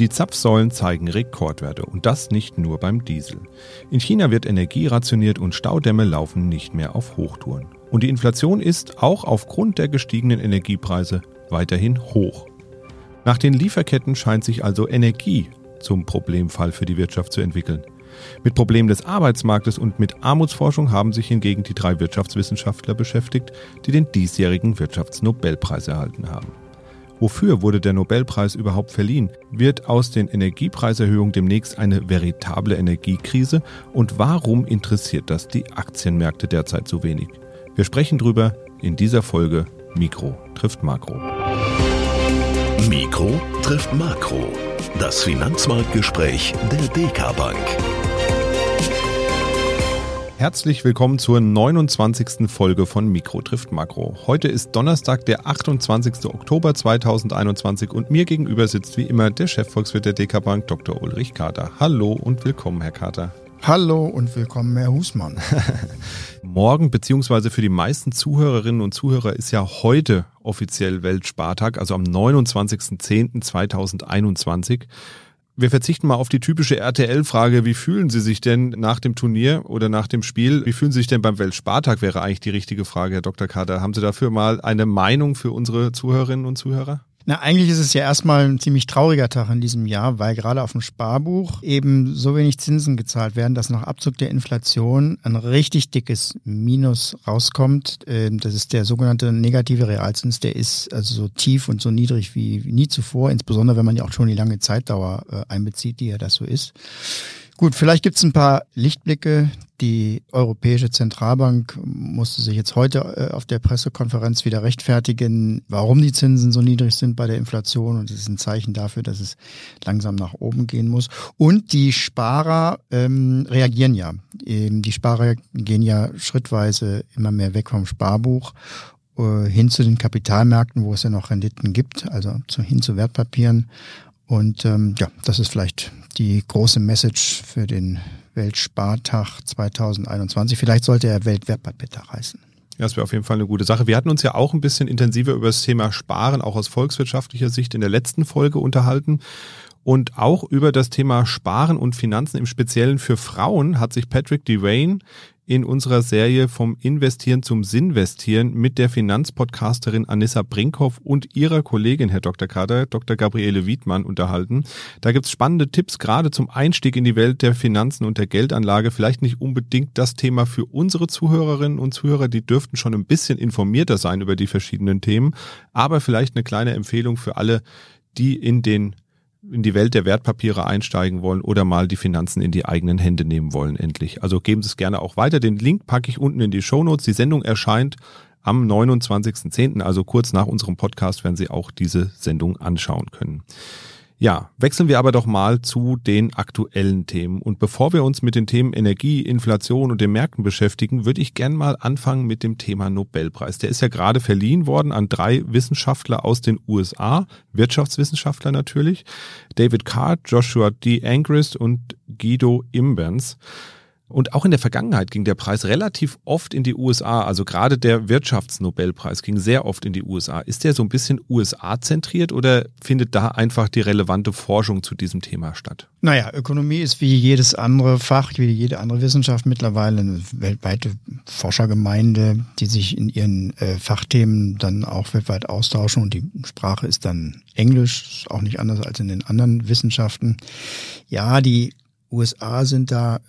Die Zapfsäulen zeigen Rekordwerte und das nicht nur beim Diesel. In China wird Energie rationiert und Staudämme laufen nicht mehr auf Hochtouren. Und die Inflation ist auch aufgrund der gestiegenen Energiepreise weiterhin hoch. Nach den Lieferketten scheint sich also Energie zum Problemfall für die Wirtschaft zu entwickeln. Mit Problemen des Arbeitsmarktes und mit Armutsforschung haben sich hingegen die drei Wirtschaftswissenschaftler beschäftigt, die den diesjährigen Wirtschaftsnobelpreis erhalten haben. Wofür wurde der Nobelpreis überhaupt verliehen? Wird aus den Energiepreiserhöhungen demnächst eine veritable Energiekrise? Und warum interessiert das die Aktienmärkte derzeit so wenig? Wir sprechen drüber in dieser Folge Mikro trifft Makro. Mikro trifft Makro. Das Finanzmarktgespräch der DK Bank. Herzlich willkommen zur 29. Folge von Mikro trifft Makro. Heute ist Donnerstag, der 28. Oktober 2021 und mir gegenüber sitzt wie immer der Chefvolkswirt der DK Bank, Dr. Ulrich Kater. Hallo und willkommen, Herr Kater. Hallo und willkommen, Herr Husmann. Morgen, beziehungsweise für die meisten Zuhörerinnen und Zuhörer, ist ja heute offiziell Weltspartag, also am 29.10.2021. Wir verzichten mal auf die typische RTL-Frage, wie fühlen Sie sich denn nach dem Turnier oder nach dem Spiel? Wie fühlen Sie sich denn beim Weltspartag, wäre eigentlich die richtige Frage, Herr Dr. Kader. Haben Sie dafür mal eine Meinung für unsere Zuhörerinnen und Zuhörer? Na, eigentlich ist es ja erstmal ein ziemlich trauriger Tag in diesem Jahr, weil gerade auf dem Sparbuch eben so wenig Zinsen gezahlt werden, dass nach Abzug der Inflation ein richtig dickes Minus rauskommt. Ähm, das ist der sogenannte negative Realzins, der ist also so tief und so niedrig wie nie zuvor, insbesondere wenn man ja auch schon die lange Zeitdauer äh, einbezieht, die ja das so ist. Gut, vielleicht gibt es ein paar Lichtblicke. Die Europäische Zentralbank musste sich jetzt heute äh, auf der Pressekonferenz wieder rechtfertigen, warum die Zinsen so niedrig sind bei der Inflation. Und das ist ein Zeichen dafür, dass es langsam nach oben gehen muss. Und die Sparer ähm, reagieren ja. Ähm, die Sparer gehen ja schrittweise immer mehr weg vom Sparbuch äh, hin zu den Kapitalmärkten, wo es ja noch Renditen gibt, also zu, hin zu Wertpapieren. Und ähm, ja, das ist vielleicht die große Message für den Weltspartag 2021. Vielleicht sollte er Weltwertpapiertag heißen. Ja, das wäre auf jeden Fall eine gute Sache. Wir hatten uns ja auch ein bisschen intensiver über das Thema Sparen, auch aus volkswirtschaftlicher Sicht in der letzten Folge unterhalten. Und auch über das Thema Sparen und Finanzen im Speziellen für Frauen hat sich Patrick Devane in unserer Serie vom Investieren zum Sinnvestieren mit der Finanzpodcasterin Anissa Brinkhoff und ihrer Kollegin, Herr Dr. Kader, Dr. Gabriele Wiedmann, unterhalten. Da gibt's spannende Tipps gerade zum Einstieg in die Welt der Finanzen und der Geldanlage. Vielleicht nicht unbedingt das Thema für unsere Zuhörerinnen und Zuhörer, die dürften schon ein bisschen informierter sein über die verschiedenen Themen, aber vielleicht eine kleine Empfehlung für alle, die in den in die Welt der Wertpapiere einsteigen wollen oder mal die Finanzen in die eigenen Hände nehmen wollen, endlich. Also geben Sie es gerne auch weiter. Den Link packe ich unten in die Show Notes. Die Sendung erscheint am 29.10., also kurz nach unserem Podcast werden Sie auch diese Sendung anschauen können. Ja, wechseln wir aber doch mal zu den aktuellen Themen. Und bevor wir uns mit den Themen Energie, Inflation und den Märkten beschäftigen, würde ich gern mal anfangen mit dem Thema Nobelpreis. Der ist ja gerade verliehen worden an drei Wissenschaftler aus den USA, Wirtschaftswissenschaftler natürlich, David Card, Joshua D. Angrist und Guido Imbens. Und auch in der Vergangenheit ging der Preis relativ oft in die USA. Also gerade der Wirtschaftsnobelpreis ging sehr oft in die USA. Ist der so ein bisschen USA-zentriert oder findet da einfach die relevante Forschung zu diesem Thema statt? Naja, Ökonomie ist wie jedes andere Fach, wie jede andere Wissenschaft mittlerweile eine weltweite Forschergemeinde, die sich in ihren äh, Fachthemen dann auch weltweit austauschen und die Sprache ist dann Englisch, auch nicht anders als in den anderen Wissenschaften. Ja, die USA sind da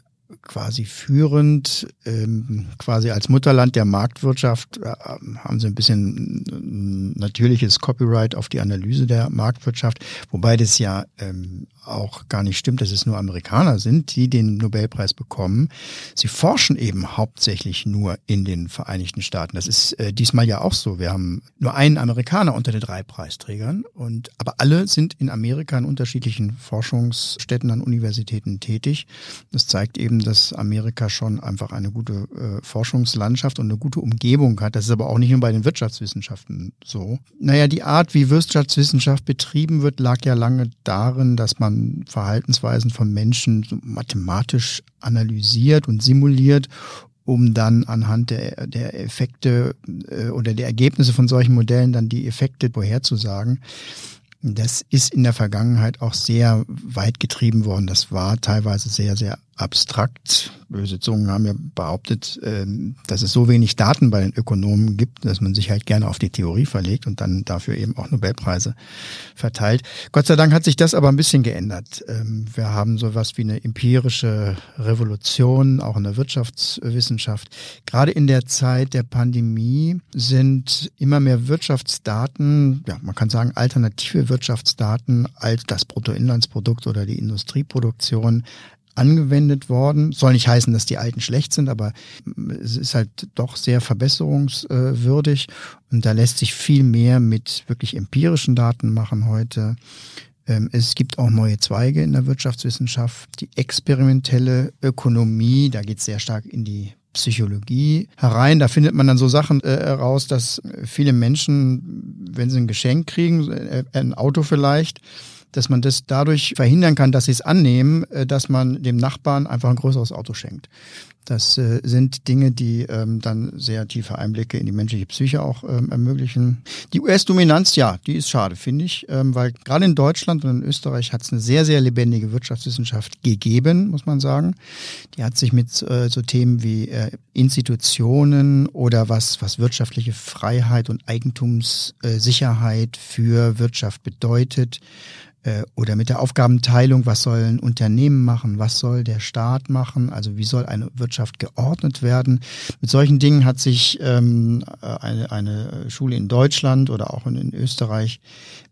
quasi führend, ähm, quasi als Mutterland der Marktwirtschaft äh, haben sie ein bisschen äh, natürliches Copyright auf die Analyse der Marktwirtschaft, wobei das ja ähm, auch gar nicht stimmt, dass es nur Amerikaner sind, die den Nobelpreis bekommen. Sie forschen eben hauptsächlich nur in den Vereinigten Staaten. Das ist äh, diesmal ja auch so. Wir haben nur einen Amerikaner unter den drei Preisträgern und aber alle sind in Amerika in unterschiedlichen Forschungsstätten an Universitäten tätig. Das zeigt eben, dass Amerika schon einfach eine gute äh, Forschungslandschaft und eine gute Umgebung hat. Das ist aber auch nicht nur bei den Wirtschaftswissenschaften so. Naja, die Art, wie Wirtschaftswissenschaft betrieben wird, lag ja lange darin, dass man Verhaltensweisen von Menschen mathematisch analysiert und simuliert, um dann anhand der, der Effekte äh, oder der Ergebnisse von solchen Modellen dann die Effekte vorherzusagen. Das ist in der Vergangenheit auch sehr weit getrieben worden. Das war teilweise sehr, sehr abstrakt. Böse Zungen haben ja behauptet, ähm, dass es so wenig Daten bei den Ökonomen gibt, dass man sich halt gerne auf die Theorie verlegt und dann dafür eben auch Nobelpreise verteilt. Gott sei Dank hat sich das aber ein bisschen geändert. Ähm, wir haben sowas wie eine empirische Revolution, auch in der Wirtschaftswissenschaft. Gerade in der Zeit der Pandemie sind immer mehr Wirtschaftsdaten, ja, man kann sagen alternative Wirtschaftsdaten als das Bruttoinlandsprodukt oder die Industrieproduktion angewendet worden. Soll nicht heißen, dass die alten schlecht sind, aber es ist halt doch sehr verbesserungswürdig und da lässt sich viel mehr mit wirklich empirischen Daten machen heute. Ähm, es gibt auch neue Zweige in der Wirtschaftswissenschaft. Die experimentelle Ökonomie, da geht es sehr stark in die Psychologie herein. Da findet man dann so Sachen äh, heraus, dass viele Menschen, wenn sie ein Geschenk kriegen, äh, ein Auto vielleicht, dass man das dadurch verhindern kann, dass sie es annehmen, äh, dass man dem Nachbarn einfach ein größeres Auto schenkt. Das äh, sind Dinge, die ähm, dann sehr tiefe Einblicke in die menschliche Psyche auch ähm, ermöglichen. Die US-Dominanz, ja, die ist schade, finde ich, ähm, weil gerade in Deutschland und in Österreich hat es eine sehr, sehr lebendige Wirtschaftswissenschaft gegeben, muss man sagen. Die hat sich mit äh, so Themen wie äh, Institutionen oder was, was wirtschaftliche Freiheit und Eigentumssicherheit für Wirtschaft bedeutet, oder mit der Aufgabenteilung, was sollen Unternehmen machen, was soll der Staat machen, also wie soll eine Wirtschaft geordnet werden. Mit solchen Dingen hat sich ähm, eine, eine Schule in Deutschland oder auch in Österreich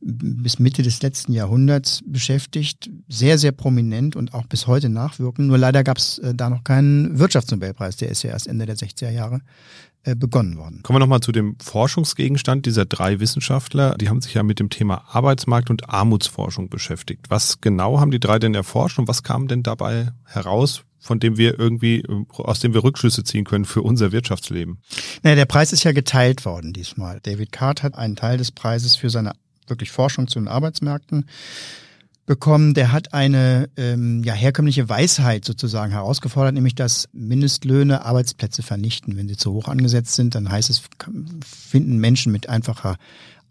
bis Mitte des letzten Jahrhunderts beschäftigt, sehr, sehr prominent und auch bis heute nachwirken. Nur leider gab es äh, da noch keinen Wirtschaftsnobelpreis, der ist ja erst Ende der 60er Jahre äh, begonnen worden. Kommen wir nochmal zu dem Forschungsgegenstand dieser drei Wissenschaftler. Die haben sich ja mit dem Thema Arbeitsmarkt und Armutsforschung beschäftigt. Was genau haben die drei denn erforscht und was kam denn dabei heraus, von dem wir irgendwie, aus dem wir Rückschlüsse ziehen können für unser Wirtschaftsleben? Naja, der Preis ist ja geteilt worden diesmal. David Card hat einen Teil des Preises für seine wirklich Forschung zu den Arbeitsmärkten bekommen, der hat eine ähm, ja, herkömmliche Weisheit sozusagen herausgefordert, nämlich dass Mindestlöhne Arbeitsplätze vernichten. Wenn sie zu hoch angesetzt sind, dann heißt es, finden Menschen mit einfacher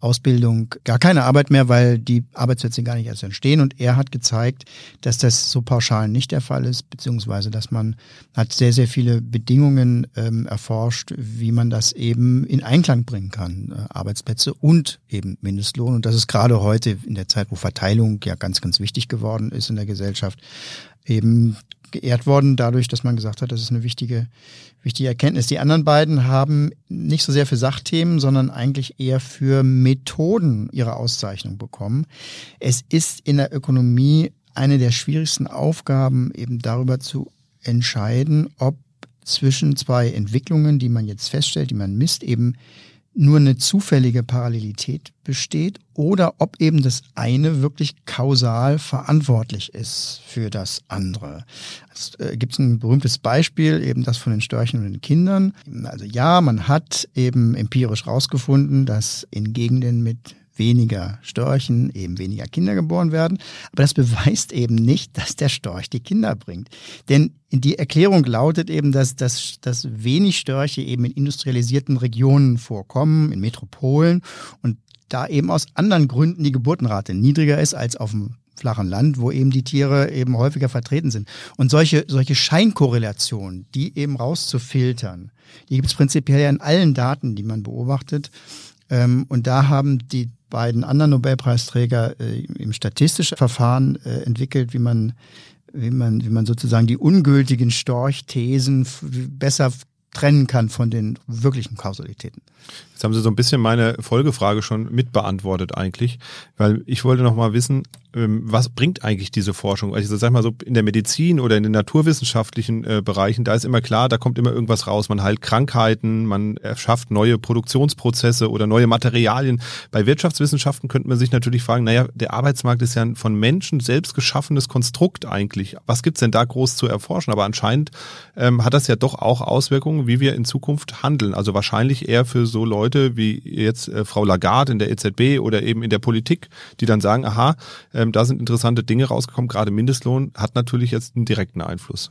Ausbildung gar keine Arbeit mehr, weil die Arbeitsplätze gar nicht erst entstehen. Und er hat gezeigt, dass das so pauschal nicht der Fall ist, beziehungsweise dass man hat sehr, sehr viele Bedingungen ähm, erforscht, wie man das eben in Einklang bringen kann, äh, Arbeitsplätze und eben Mindestlohn. Und das ist gerade heute in der Zeit, wo Verteilung ja ganz, ganz wichtig geworden ist in der Gesellschaft, eben geehrt worden dadurch, dass man gesagt hat, das ist eine wichtige, wichtige Erkenntnis. Die anderen beiden haben nicht so sehr für Sachthemen, sondern eigentlich eher für Methoden ihre Auszeichnung bekommen. Es ist in der Ökonomie eine der schwierigsten Aufgaben, eben darüber zu entscheiden, ob zwischen zwei Entwicklungen, die man jetzt feststellt, die man misst, eben nur eine zufällige Parallelität besteht oder ob eben das eine wirklich kausal verantwortlich ist für das andere. Es äh, gibt ein berühmtes Beispiel, eben das von den Störchen und den Kindern. Also ja, man hat eben empirisch rausgefunden, dass in Gegenden mit weniger Störchen eben weniger Kinder geboren werden. Aber das beweist eben nicht, dass der Storch die Kinder bringt. Denn die Erklärung lautet eben, dass, dass, dass wenig Störche eben in industrialisierten Regionen vorkommen, in Metropolen und da eben aus anderen Gründen die Geburtenrate niedriger ist als auf dem flachen Land, wo eben die Tiere eben häufiger vertreten sind. Und solche, solche Scheinkorrelationen, die eben rauszufiltern, die gibt es prinzipiell ja in allen Daten, die man beobachtet. Ähm, und da haben die beiden anderen Nobelpreisträger äh, im statistischen Verfahren äh, entwickelt, wie man, wie man, wie man sozusagen die ungültigen Storchthesen besser trennen kann von den wirklichen Kausalitäten. Jetzt haben Sie so ein bisschen meine Folgefrage schon mitbeantwortet eigentlich, weil ich wollte noch mal wissen, ähm, was bringt eigentlich diese Forschung? Also sag mal so in der Medizin oder in den naturwissenschaftlichen äh, Bereichen, da ist immer klar, da kommt immer irgendwas raus. Man heilt Krankheiten, man erschafft neue Produktionsprozesse oder neue Materialien. Bei Wirtschaftswissenschaften könnte man sich natürlich fragen, naja, der Arbeitsmarkt ist ja ein von Menschen selbst geschaffenes Konstrukt eigentlich. Was gibt's denn da groß zu erforschen? Aber anscheinend ähm, hat das ja doch auch Auswirkungen, wie wir in Zukunft handeln. Also wahrscheinlich eher für so Leute wie jetzt äh, Frau Lagarde in der EZB oder eben in der Politik, die dann sagen, aha, ähm, da sind interessante Dinge rausgekommen. Gerade Mindestlohn hat natürlich jetzt einen direkten Einfluss.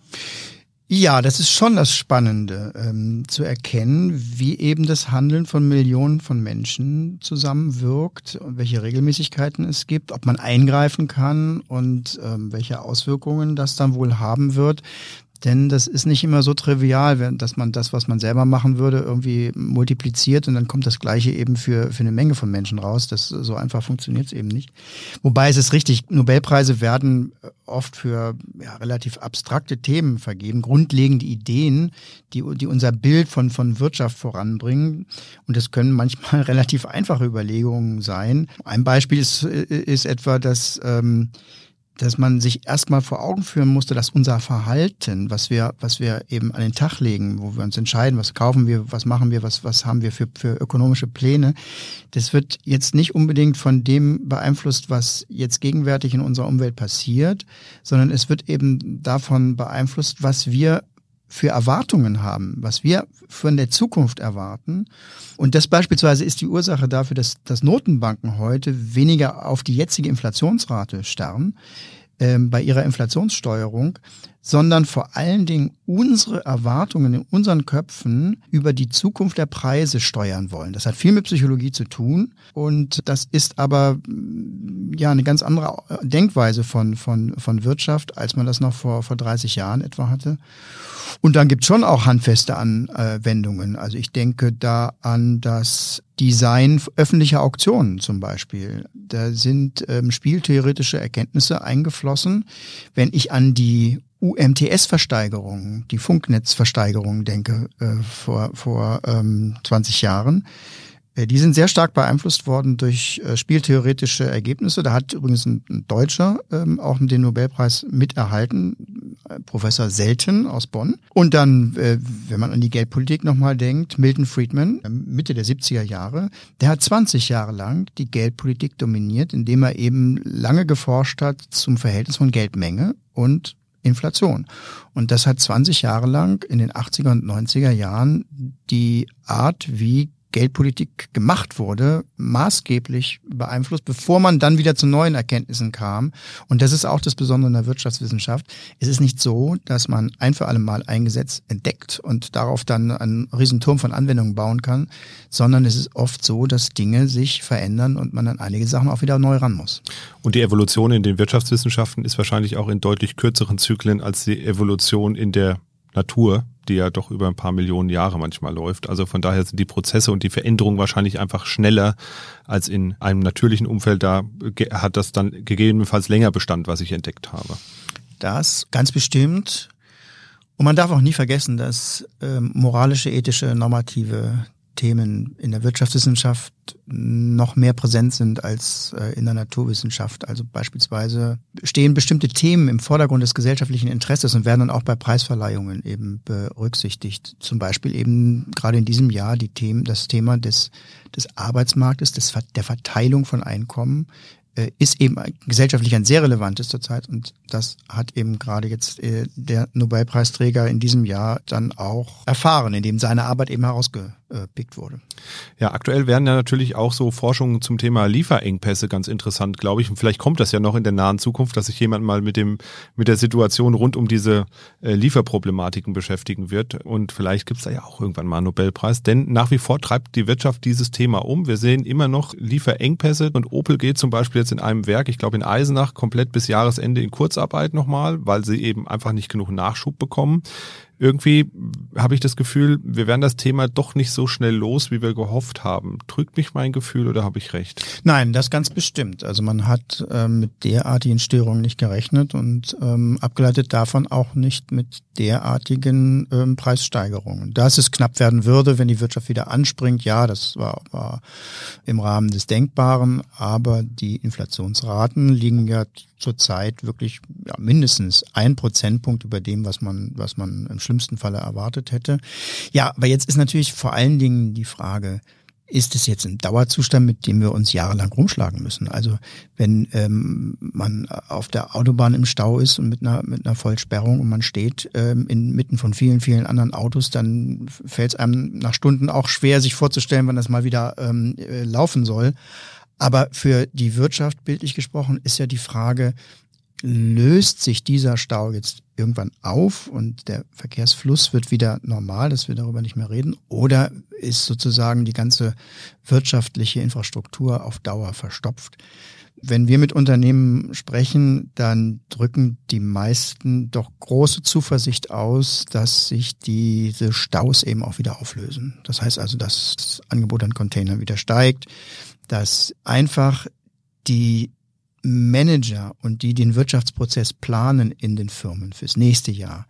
Ja, das ist schon das Spannende, ähm, zu erkennen, wie eben das Handeln von Millionen von Menschen zusammenwirkt und welche Regelmäßigkeiten es gibt, ob man eingreifen kann und ähm, welche Auswirkungen das dann wohl haben wird. Denn das ist nicht immer so trivial, dass man das, was man selber machen würde, irgendwie multipliziert und dann kommt das Gleiche eben für, für eine Menge von Menschen raus. Das so einfach funktioniert es eben nicht. Wobei es ist richtig, Nobelpreise werden oft für ja, relativ abstrakte Themen vergeben, grundlegende Ideen, die, die unser Bild von, von Wirtschaft voranbringen. Und das können manchmal relativ einfache Überlegungen sein. Ein Beispiel ist, ist etwa, dass ähm, dass man sich erstmal vor Augen führen musste, dass unser Verhalten, was wir, was wir eben an den Tag legen, wo wir uns entscheiden, was kaufen wir, was machen wir, was, was haben wir für, für ökonomische Pläne, das wird jetzt nicht unbedingt von dem beeinflusst, was jetzt gegenwärtig in unserer Umwelt passiert, sondern es wird eben davon beeinflusst, was wir für Erwartungen haben, was wir von der Zukunft erwarten. Und das beispielsweise ist die Ursache dafür, dass, dass Notenbanken heute weniger auf die jetzige Inflationsrate starren ähm, bei ihrer Inflationssteuerung, sondern vor allen Dingen unsere Erwartungen in unseren Köpfen über die Zukunft der Preise steuern wollen. Das hat viel mit Psychologie zu tun und das ist aber ja eine ganz andere Denkweise von, von, von Wirtschaft, als man das noch vor, vor 30 Jahren etwa hatte. Und dann gibt es schon auch handfeste Anwendungen. Also ich denke da an das Design öffentlicher Auktionen zum Beispiel. Da sind ähm, spieltheoretische Erkenntnisse eingeflossen. Wenn ich an die UMTS-Versteigerung, die Funknetzversteigerung denke, äh, vor, vor ähm, 20 Jahren, äh, die sind sehr stark beeinflusst worden durch äh, spieltheoretische Ergebnisse. Da hat übrigens ein, Deutscher ähm, auch den Nobelpreis miterhalten, äh, Professor Selten aus Bonn. Und dann, äh, wenn man an die Geldpolitik nochmal denkt, Milton Friedman, äh, Mitte der 70er Jahre, der hat 20 Jahre lang die Geldpolitik dominiert, indem er eben lange geforscht hat zum Verhältnis von Geldmenge und Inflation. Und das hat 20 Jahre lang in den 80er und 90er Jahren die Art, wie Geldpolitik gemacht wurde, maßgeblich beeinflusst, bevor man dann wieder zu neuen Erkenntnissen kam. Und das ist auch das Besondere in der Wirtschaftswissenschaft. Es ist nicht so, dass man ein für alle Mal ein Gesetz entdeckt und darauf dann einen Riesenturm von Anwendungen bauen kann, sondern es ist oft so, dass Dinge sich verändern und man an einige Sachen auch wieder neu ran muss. Und die Evolution in den Wirtschaftswissenschaften ist wahrscheinlich auch in deutlich kürzeren Zyklen als die Evolution in der Natur, die ja doch über ein paar Millionen Jahre manchmal läuft. Also von daher sind die Prozesse und die Veränderungen wahrscheinlich einfach schneller als in einem natürlichen Umfeld. Da hat das dann gegebenenfalls länger Bestand, was ich entdeckt habe. Das ganz bestimmt. Und man darf auch nie vergessen, dass ähm, moralische, ethische, normative Themen in der Wirtschaftswissenschaft noch mehr präsent sind als äh, in der Naturwissenschaft. Also beispielsweise stehen bestimmte Themen im Vordergrund des gesellschaftlichen Interesses und werden dann auch bei Preisverleihungen eben berücksichtigt. Zum Beispiel eben gerade in diesem Jahr die Themen, das Thema des, des Arbeitsmarktes, des, der Verteilung von Einkommen äh, ist eben gesellschaftlich ein sehr relevantes zurzeit und das hat eben gerade jetzt äh, der Nobelpreisträger in diesem Jahr dann auch erfahren, indem seine Arbeit eben herausgepickt wurde. Ja, aktuell werden ja natürlich auch so Forschungen zum Thema Lieferengpässe ganz interessant, glaube ich. Und vielleicht kommt das ja noch in der nahen Zukunft, dass sich jemand mal mit dem mit der Situation rund um diese äh, Lieferproblematiken beschäftigen wird. Und vielleicht gibt's da ja auch irgendwann mal einen Nobelpreis. Denn nach wie vor treibt die Wirtschaft dieses Thema um. Wir sehen immer noch Lieferengpässe und Opel geht zum Beispiel jetzt in einem Werk, ich glaube in Eisenach, komplett bis Jahresende in Kurzarbeit nochmal, weil sie eben einfach nicht genug Nachschub bekommen irgendwie habe ich das Gefühl, wir werden das Thema doch nicht so schnell los, wie wir gehofft haben. Trügt mich mein Gefühl oder habe ich recht? Nein, das ganz bestimmt. Also man hat ähm, mit derartigen Störungen nicht gerechnet und ähm, abgeleitet davon auch nicht mit derartigen ähm, Preissteigerungen. Dass es knapp werden würde, wenn die Wirtschaft wieder anspringt, ja, das war, war im Rahmen des Denkbaren, aber die Inflationsraten liegen ja zurzeit wirklich ja, mindestens ein Prozentpunkt über dem, was man, was man im schlimmsten Falle erwartet hätte. Ja, aber jetzt ist natürlich vor allen Dingen die Frage, ist es jetzt ein Dauerzustand, mit dem wir uns jahrelang rumschlagen müssen? Also wenn ähm, man auf der Autobahn im Stau ist und mit einer, mit einer Vollsperrung und man steht ähm, inmitten von vielen, vielen anderen Autos, dann fällt es einem nach Stunden auch schwer, sich vorzustellen, wann das mal wieder ähm, äh, laufen soll. Aber für die Wirtschaft, bildlich gesprochen, ist ja die Frage, löst sich dieser Stau jetzt irgendwann auf und der Verkehrsfluss wird wieder normal, dass wir darüber nicht mehr reden? Oder ist sozusagen die ganze wirtschaftliche Infrastruktur auf Dauer verstopft? Wenn wir mit Unternehmen sprechen, dann drücken die meisten doch große Zuversicht aus, dass sich diese Staus eben auch wieder auflösen. Das heißt also, dass das Angebot an Containern wieder steigt, dass einfach die Manager und die den Wirtschaftsprozess planen in den Firmen fürs nächste Jahr,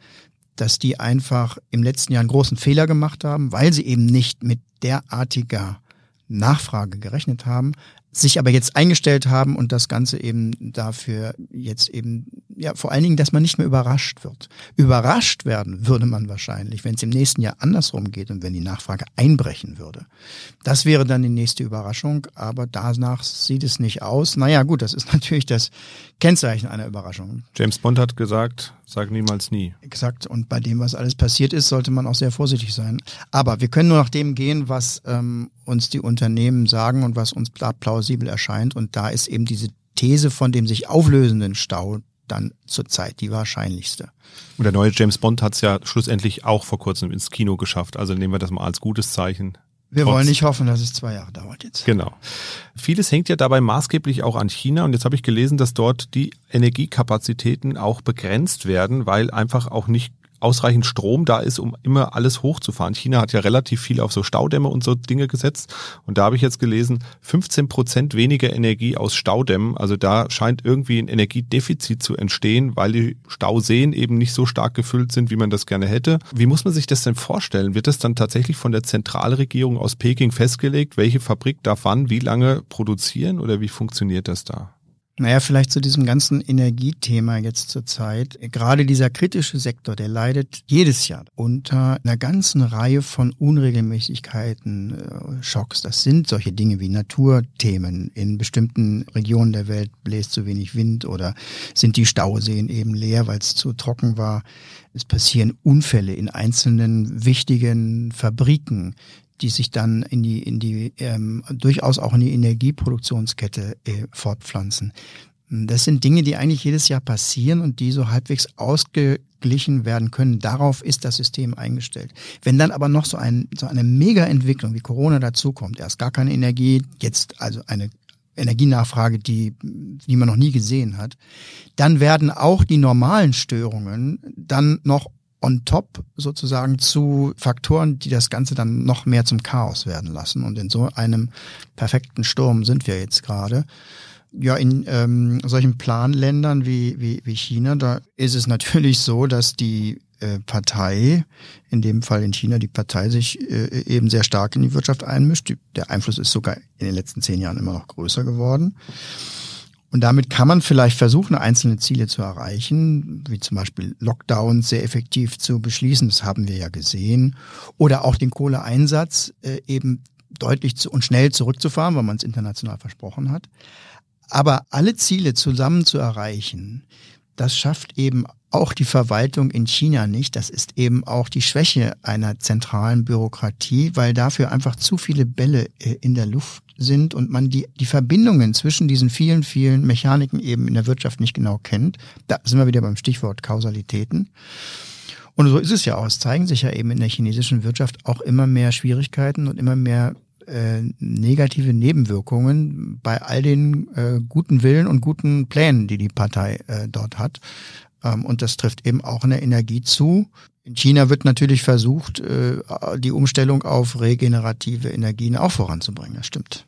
dass die einfach im letzten Jahr einen großen Fehler gemacht haben, weil sie eben nicht mit derartiger Nachfrage gerechnet haben, sich aber jetzt eingestellt haben und das Ganze eben dafür jetzt eben, ja, vor allen Dingen, dass man nicht mehr überrascht wird. Überrascht werden würde man wahrscheinlich, wenn es im nächsten Jahr andersrum geht und wenn die Nachfrage einbrechen würde. Das wäre dann die nächste Überraschung, aber danach sieht es nicht aus. Naja, gut, das ist natürlich das Kennzeichen einer Überraschung. James Bond hat gesagt, sag niemals nie. Exakt. Und bei dem, was alles passiert ist, sollte man auch sehr vorsichtig sein. Aber wir können nur nach dem gehen, was ähm, uns die Unternehmen sagen und was uns plausibel erscheint. Und da ist eben diese These von dem sich auflösenden Stau dann zurzeit die wahrscheinlichste. Und der neue James Bond hat es ja schlussendlich auch vor kurzem ins Kino geschafft. Also nehmen wir das mal als gutes Zeichen. Wir Trotz. wollen nicht hoffen, dass es zwei Jahre dauert jetzt. Genau. Vieles hängt ja dabei maßgeblich auch an China und jetzt habe ich gelesen, dass dort die Energiekapazitäten auch begrenzt werden, weil einfach auch nicht ausreichend Strom da ist, um immer alles hochzufahren. China hat ja relativ viel auf so Staudämme und so Dinge gesetzt. Und da habe ich jetzt gelesen, 15 Prozent weniger Energie aus Staudämmen. Also da scheint irgendwie ein Energiedefizit zu entstehen, weil die Stauseen eben nicht so stark gefüllt sind, wie man das gerne hätte. Wie muss man sich das denn vorstellen? Wird das dann tatsächlich von der Zentralregierung aus Peking festgelegt, welche Fabrik darf wann, wie lange produzieren oder wie funktioniert das da? Naja, vielleicht zu diesem ganzen Energiethema jetzt zur Zeit. Gerade dieser kritische Sektor, der leidet jedes Jahr unter einer ganzen Reihe von Unregelmäßigkeiten, äh, Schocks. Das sind solche Dinge wie Naturthemen. In bestimmten Regionen der Welt bläst zu wenig Wind oder sind die Stauseen eben leer, weil es zu trocken war. Es passieren Unfälle in einzelnen wichtigen Fabriken die sich dann in die, in die ähm, durchaus auch in die Energieproduktionskette äh, fortpflanzen. Das sind Dinge, die eigentlich jedes Jahr passieren und die so halbwegs ausgeglichen werden können. Darauf ist das System eingestellt. Wenn dann aber noch so, ein, so eine Mega-Entwicklung wie Corona dazukommt, erst gar keine Energie, jetzt also eine Energienachfrage, die, die man noch nie gesehen hat, dann werden auch die normalen Störungen dann noch on top sozusagen zu Faktoren, die das Ganze dann noch mehr zum Chaos werden lassen. Und in so einem perfekten Sturm sind wir jetzt gerade. Ja, in ähm, solchen Planländern wie, wie, wie China, da ist es natürlich so, dass die äh, Partei, in dem Fall in China, die Partei sich äh, eben sehr stark in die Wirtschaft einmischt. Die, der Einfluss ist sogar in den letzten zehn Jahren immer noch größer geworden. Und damit kann man vielleicht versuchen, einzelne Ziele zu erreichen, wie zum Beispiel Lockdowns sehr effektiv zu beschließen, das haben wir ja gesehen, oder auch den Kohleeinsatz äh, eben deutlich zu, und schnell zurückzufahren, weil man es international versprochen hat. Aber alle Ziele zusammen zu erreichen, das schafft eben auch die Verwaltung in China nicht. Das ist eben auch die Schwäche einer zentralen Bürokratie, weil dafür einfach zu viele Bälle äh, in der Luft sind und man die, die Verbindungen zwischen diesen vielen, vielen Mechaniken eben in der Wirtschaft nicht genau kennt. Da sind wir wieder beim Stichwort Kausalitäten. Und so ist es ja auch. Es zeigen sich ja eben in der chinesischen Wirtschaft auch immer mehr Schwierigkeiten und immer mehr äh, negative Nebenwirkungen bei all den äh, guten Willen und guten Plänen, die die Partei äh, dort hat. Ähm, und das trifft eben auch in der Energie zu. In China wird natürlich versucht, äh, die Umstellung auf regenerative Energien auch voranzubringen. Das stimmt.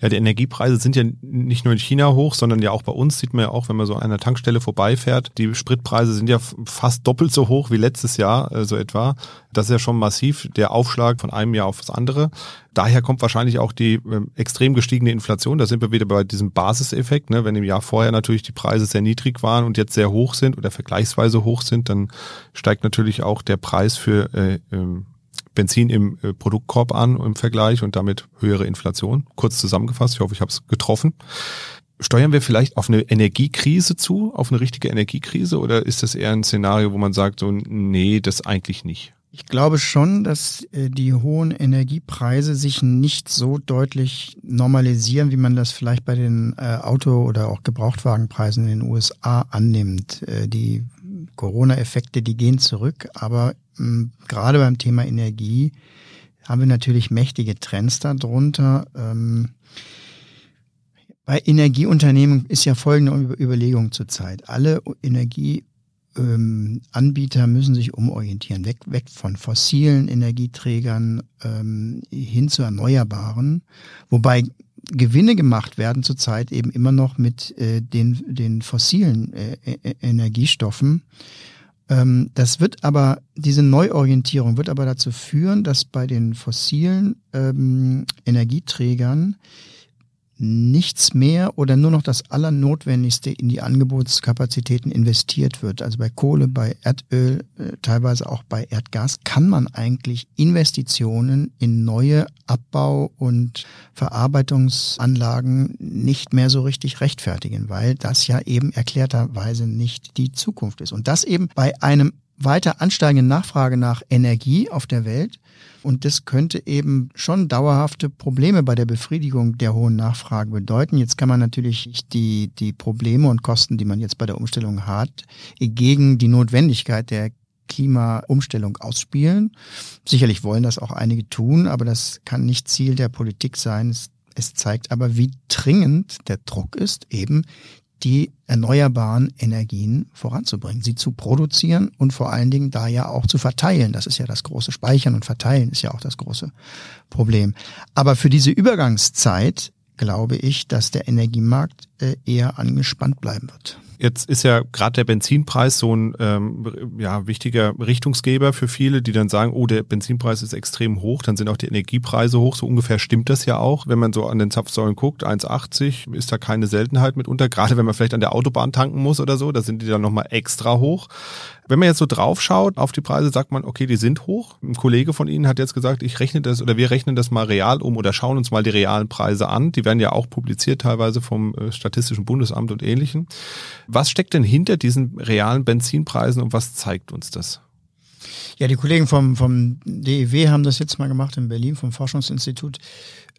Ja, die Energiepreise sind ja nicht nur in China hoch, sondern ja auch bei uns sieht man ja auch, wenn man so an einer Tankstelle vorbeifährt, die Spritpreise sind ja fast doppelt so hoch wie letztes Jahr, äh, so etwa. Das ist ja schon massiv, der Aufschlag von einem Jahr auf das andere. Daher kommt wahrscheinlich auch die äh, extrem gestiegene Inflation. Da sind wir wieder bei diesem Basiseffekt. Ne? Wenn im Jahr vorher natürlich die Preise sehr niedrig waren und jetzt sehr hoch sind oder vergleichsweise hoch sind, dann steigt natürlich auch der Preis für äh, ähm, Benzin im äh, Produktkorb an im Vergleich und damit höhere Inflation. Kurz zusammengefasst, ich hoffe, ich habe es getroffen. Steuern wir vielleicht auf eine Energiekrise zu, auf eine richtige Energiekrise oder ist das eher ein Szenario, wo man sagt, so nee, das eigentlich nicht? Ich glaube schon, dass äh, die hohen Energiepreise sich nicht so deutlich normalisieren, wie man das vielleicht bei den äh, Auto- oder auch Gebrauchtwagenpreisen in den USA annimmt. Die Corona-Effekte, die gehen zurück, aber mh, gerade beim Thema Energie haben wir natürlich mächtige Trends darunter. Ähm, bei Energieunternehmen ist ja folgende Überlegung zurzeit. Alle Energie ähm, müssen sich umorientieren, weg, weg von fossilen Energieträgern ähm, hin zu erneuerbaren, wobei Gewinne gemacht werden zurzeit eben immer noch mit äh, den, den fossilen äh, äh, Energiestoffen. Ähm, das wird aber, diese Neuorientierung wird aber dazu führen, dass bei den fossilen ähm, Energieträgern nichts mehr oder nur noch das Allernotwendigste in die Angebotskapazitäten investiert wird. Also bei Kohle, bei Erdöl, äh, teilweise auch bei Erdgas kann man eigentlich Investitionen in neue Abbau- und Verarbeitungsanlagen nicht mehr so richtig rechtfertigen, weil das ja eben erklärterweise nicht die Zukunft ist. Und das eben bei einem weiter ansteigenden Nachfrage nach Energie auf der Welt und das könnte eben schon dauerhafte Probleme bei der Befriedigung der hohen Nachfrage bedeuten. Jetzt kann man natürlich die, die Probleme und Kosten, die man jetzt bei der Umstellung hat, gegen die Notwendigkeit der Klimaumstellung ausspielen. Sicherlich wollen das auch einige tun, aber das kann nicht Ziel der Politik sein. Es, es zeigt aber, wie dringend der Druck ist, eben die erneuerbaren Energien voranzubringen, sie zu produzieren und vor allen Dingen da ja auch zu verteilen. Das ist ja das große Speichern und Verteilen ist ja auch das große Problem. Aber für diese Übergangszeit glaube ich, dass der Energiemarkt äh, eher angespannt bleiben wird. Jetzt ist ja gerade der Benzinpreis so ein ähm, ja, wichtiger Richtungsgeber für viele, die dann sagen, oh, der Benzinpreis ist extrem hoch, dann sind auch die Energiepreise hoch. So ungefähr stimmt das ja auch, wenn man so an den Zapfsäulen guckt. 1,80 ist da keine Seltenheit mitunter, gerade wenn man vielleicht an der Autobahn tanken muss oder so, da sind die dann nochmal extra hoch. Wenn man jetzt so drauf schaut auf die Preise, sagt man, okay, die sind hoch. Ein Kollege von Ihnen hat jetzt gesagt, ich rechne das oder wir rechnen das mal real um oder schauen uns mal die realen Preise an. Die werden ja auch publiziert teilweise vom äh, Statistischen Bundesamt und ähnlichen. Was steckt denn hinter diesen realen Benzinpreisen und was zeigt uns das? Ja, die Kollegen vom, vom DEW haben das jetzt mal gemacht in Berlin, vom Forschungsinstitut.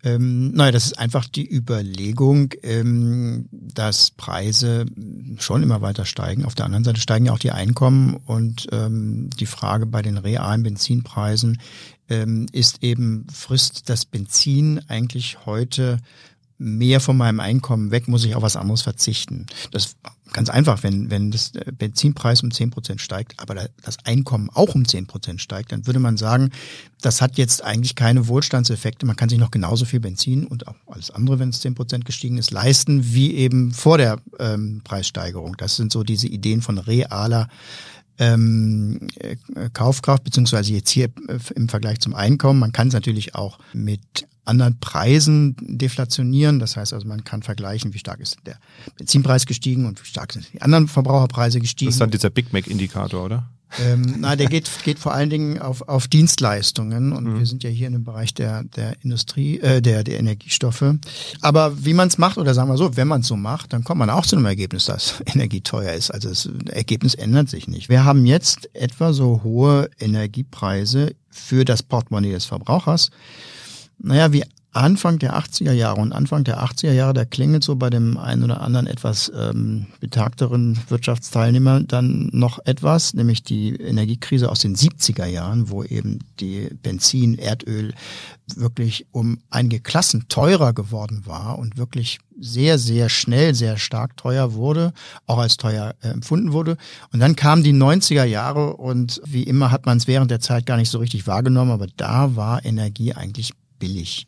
Ähm, naja, das ist einfach die Überlegung, ähm, dass Preise schon immer weiter steigen. Auf der anderen Seite steigen ja auch die Einkommen und ähm, die Frage bei den realen Benzinpreisen ähm, ist eben, frisst das Benzin eigentlich heute mehr von meinem Einkommen weg, muss ich auf was anderes verzichten. Das ganz einfach, wenn, wenn das Benzinpreis um zehn Prozent steigt, aber das Einkommen auch um zehn Prozent steigt, dann würde man sagen, das hat jetzt eigentlich keine Wohlstandseffekte. Man kann sich noch genauso viel Benzin und auch alles andere, wenn es zehn Prozent gestiegen ist, leisten, wie eben vor der ähm, Preissteigerung. Das sind so diese Ideen von realer ähm, äh, Kaufkraft, beziehungsweise jetzt hier äh, im Vergleich zum Einkommen. Man kann es natürlich auch mit anderen Preisen deflationieren. Das heißt also, man kann vergleichen, wie stark ist der Benzinpreis gestiegen und wie stark sind die anderen Verbraucherpreise gestiegen. Das ist dann dieser Big Mac-Indikator, oder? Ähm, na, der geht, geht vor allen Dingen auf, auf Dienstleistungen und mhm. wir sind ja hier in dem Bereich der, der Industrie, äh, der, der Energiestoffe. Aber wie man es macht, oder sagen wir so, wenn man es so macht, dann kommt man auch zu einem Ergebnis, dass Energie teuer ist. Also das Ergebnis ändert sich nicht. Wir haben jetzt etwa so hohe Energiepreise für das Portemonnaie des Verbrauchers naja, wie Anfang der 80er Jahre und Anfang der 80er Jahre, da klingelt so bei dem einen oder anderen etwas ähm, betagteren Wirtschaftsteilnehmer dann noch etwas, nämlich die Energiekrise aus den 70er Jahren, wo eben die Benzin, Erdöl wirklich um einige Klassen teurer geworden war und wirklich sehr, sehr schnell, sehr stark teuer wurde, auch als teuer äh, empfunden wurde. Und dann kamen die 90er Jahre und wie immer hat man es während der Zeit gar nicht so richtig wahrgenommen, aber da war Energie eigentlich billig.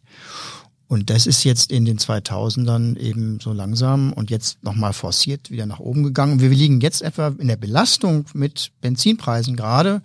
Und das ist jetzt in den 2000ern eben so langsam und jetzt nochmal forciert wieder nach oben gegangen. Wir liegen jetzt etwa in der Belastung mit Benzinpreisen gerade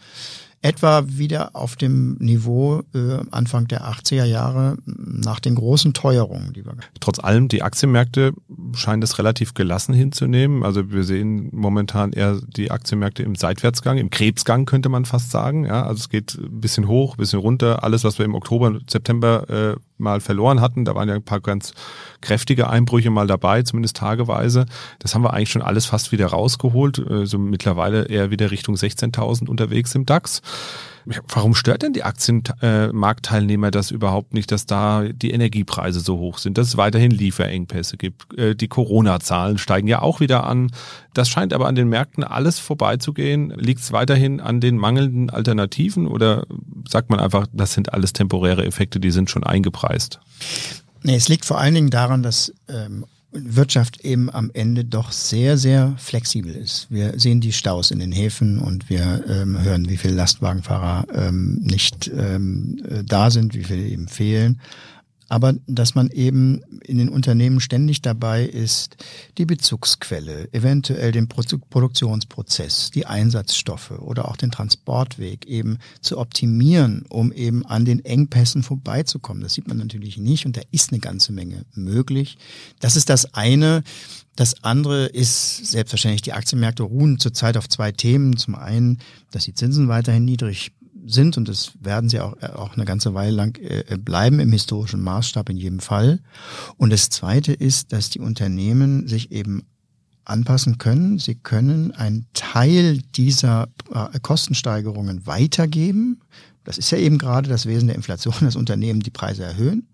etwa wieder auf dem Niveau äh, Anfang der 80er Jahre nach den großen Teuerungen, die wir Trotz allem, die Aktienmärkte scheinen das relativ gelassen hinzunehmen. Also wir sehen momentan eher die Aktienmärkte im Seitwärtsgang, im Krebsgang könnte man fast sagen. Ja, also es geht ein bisschen hoch, ein bisschen runter. Alles, was wir im Oktober, September äh, mal verloren hatten. Da waren ja ein paar ganz kräftige Einbrüche mal dabei, zumindest tageweise. Das haben wir eigentlich schon alles fast wieder rausgeholt. So also mittlerweile eher wieder Richtung 16.000 unterwegs im DAX. Warum stört denn die Aktienmarktteilnehmer das überhaupt nicht, dass da die Energiepreise so hoch sind, dass es weiterhin Lieferengpässe gibt? Äh, die Corona-Zahlen steigen ja auch wieder an. Das scheint aber an den Märkten alles vorbeizugehen. Liegt es weiterhin an den mangelnden Alternativen oder sagt man einfach, das sind alles temporäre Effekte, die sind schon eingepreist? Nee, es liegt vor allen Dingen daran, dass ähm, Wirtschaft eben am Ende doch sehr, sehr flexibel ist. Wir sehen die Staus in den Häfen und wir ähm, hören, wie viele Lastwagenfahrer ähm, nicht ähm, äh, da sind, wie viele eben fehlen aber dass man eben in den Unternehmen ständig dabei ist, die Bezugsquelle, eventuell den Produktionsprozess, die Einsatzstoffe oder auch den Transportweg eben zu optimieren, um eben an den Engpässen vorbeizukommen. Das sieht man natürlich nicht und da ist eine ganze Menge möglich. Das ist das eine. Das andere ist selbstverständlich, die Aktienmärkte ruhen zurzeit auf zwei Themen. Zum einen, dass die Zinsen weiterhin niedrig sind und das werden sie auch, äh, auch eine ganze Weile lang äh, bleiben im historischen Maßstab in jedem Fall. Und das Zweite ist, dass die Unternehmen sich eben anpassen können. Sie können einen Teil dieser äh, Kostensteigerungen weitergeben. Das ist ja eben gerade das Wesen der Inflation, dass Unternehmen die Preise erhöhen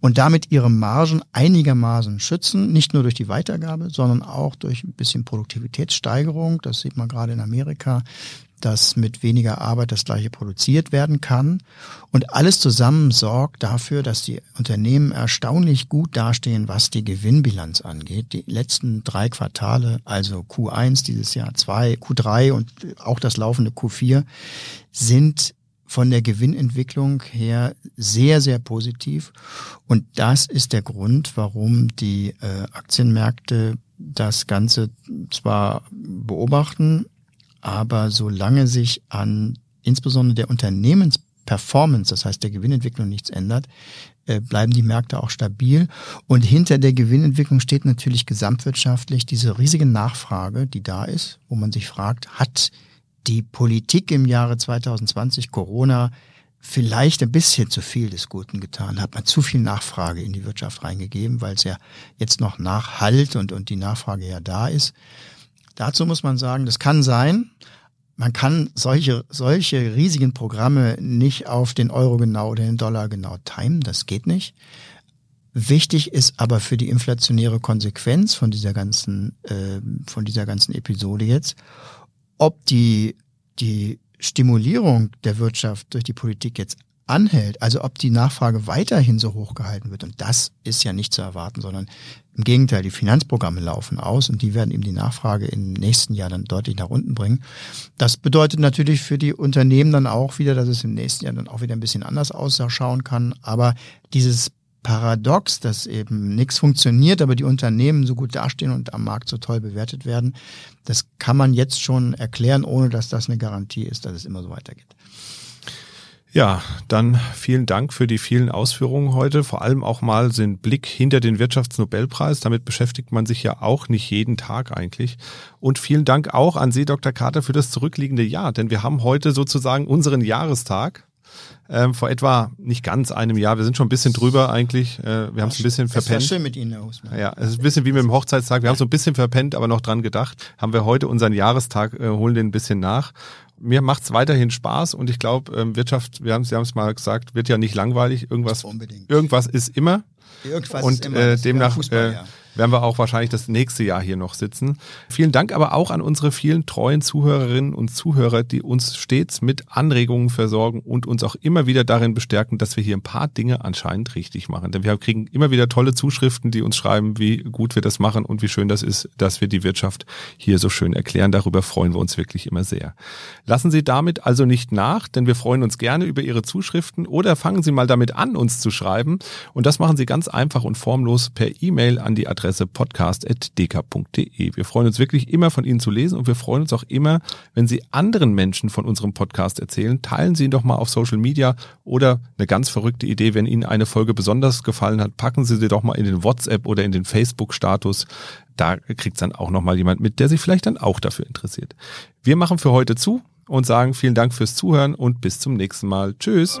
und damit ihre Margen einigermaßen schützen, nicht nur durch die Weitergabe, sondern auch durch ein bisschen Produktivitätssteigerung. Das sieht man gerade in Amerika dass mit weniger Arbeit das gleiche produziert werden kann. Und alles zusammen sorgt dafür, dass die Unternehmen erstaunlich gut dastehen, was die Gewinnbilanz angeht. Die letzten drei Quartale, also Q1 dieses Jahr, 2, Q3 und auch das laufende Q4, sind von der Gewinnentwicklung her sehr, sehr positiv. Und das ist der Grund, warum die äh, Aktienmärkte das Ganze zwar beobachten, aber solange sich an insbesondere der Unternehmensperformance, das heißt der Gewinnentwicklung nichts ändert, äh, bleiben die Märkte auch stabil. Und hinter der Gewinnentwicklung steht natürlich gesamtwirtschaftlich diese riesige Nachfrage, die da ist, wo man sich fragt, hat die Politik im Jahre 2020 Corona vielleicht ein bisschen zu viel des Guten getan, hat man zu viel Nachfrage in die Wirtschaft reingegeben, weil es ja jetzt noch nachhalt und, und die Nachfrage ja da ist. Dazu muss man sagen, das kann sein. Man kann solche, solche riesigen Programme nicht auf den Euro genau oder den Dollar genau timen. Das geht nicht. Wichtig ist aber für die inflationäre Konsequenz von dieser ganzen, äh, von dieser ganzen Episode jetzt, ob die, die Stimulierung der Wirtschaft durch die Politik jetzt anhält, also ob die Nachfrage weiterhin so hoch gehalten wird. Und das ist ja nicht zu erwarten, sondern im Gegenteil, die Finanzprogramme laufen aus und die werden eben die Nachfrage im nächsten Jahr dann deutlich nach unten bringen. Das bedeutet natürlich für die Unternehmen dann auch wieder, dass es im nächsten Jahr dann auch wieder ein bisschen anders ausschauen kann. Aber dieses Paradox, dass eben nichts funktioniert, aber die Unternehmen so gut dastehen und am Markt so toll bewertet werden, das kann man jetzt schon erklären, ohne dass das eine Garantie ist, dass es immer so weitergeht. Ja, dann vielen Dank für die vielen Ausführungen heute. Vor allem auch mal den Blick hinter den Wirtschaftsnobelpreis. Damit beschäftigt man sich ja auch nicht jeden Tag eigentlich. Und vielen Dank auch an Sie, Dr. Carter, für das zurückliegende Jahr. Denn wir haben heute sozusagen unseren Jahrestag. Ähm, vor etwa nicht ganz einem Jahr. Wir sind schon ein bisschen drüber eigentlich. Äh, wir haben es ein bisschen verpennt. War schön mit Ihnen, Husmann. Ja, es ist ein bisschen wie mit dem Hochzeitstag. Wir haben so ein bisschen verpennt, aber noch dran gedacht. Haben wir heute unseren Jahrestag, äh, holen den ein bisschen nach mir macht's weiterhin Spaß und ich glaube, ähm, Wirtschaft, wir haben Sie haben es mal gesagt, wird ja nicht langweilig. Irgendwas, irgendwas ist immer. Irgendwas und ist immer. Äh, demnach Fußball, äh, ja werden wir auch wahrscheinlich das nächste Jahr hier noch sitzen. Vielen Dank aber auch an unsere vielen treuen Zuhörerinnen und Zuhörer, die uns stets mit Anregungen versorgen und uns auch immer wieder darin bestärken, dass wir hier ein paar Dinge anscheinend richtig machen. Denn wir kriegen immer wieder tolle Zuschriften, die uns schreiben, wie gut wir das machen und wie schön das ist, dass wir die Wirtschaft hier so schön erklären. Darüber freuen wir uns wirklich immer sehr. Lassen Sie damit also nicht nach, denn wir freuen uns gerne über Ihre Zuschriften oder fangen Sie mal damit an, uns zu schreiben. Und das machen Sie ganz einfach und formlos per E-Mail an die Adresse Adresse podcast.dk.de. Wir freuen uns wirklich immer von Ihnen zu lesen und wir freuen uns auch immer, wenn Sie anderen Menschen von unserem Podcast erzählen. Teilen Sie ihn doch mal auf Social Media oder eine ganz verrückte Idee, wenn Ihnen eine Folge besonders gefallen hat, packen Sie sie doch mal in den WhatsApp oder in den Facebook-Status. Da kriegt dann auch nochmal jemand mit, der sich vielleicht dann auch dafür interessiert. Wir machen für heute zu und sagen vielen Dank fürs Zuhören und bis zum nächsten Mal. Tschüss.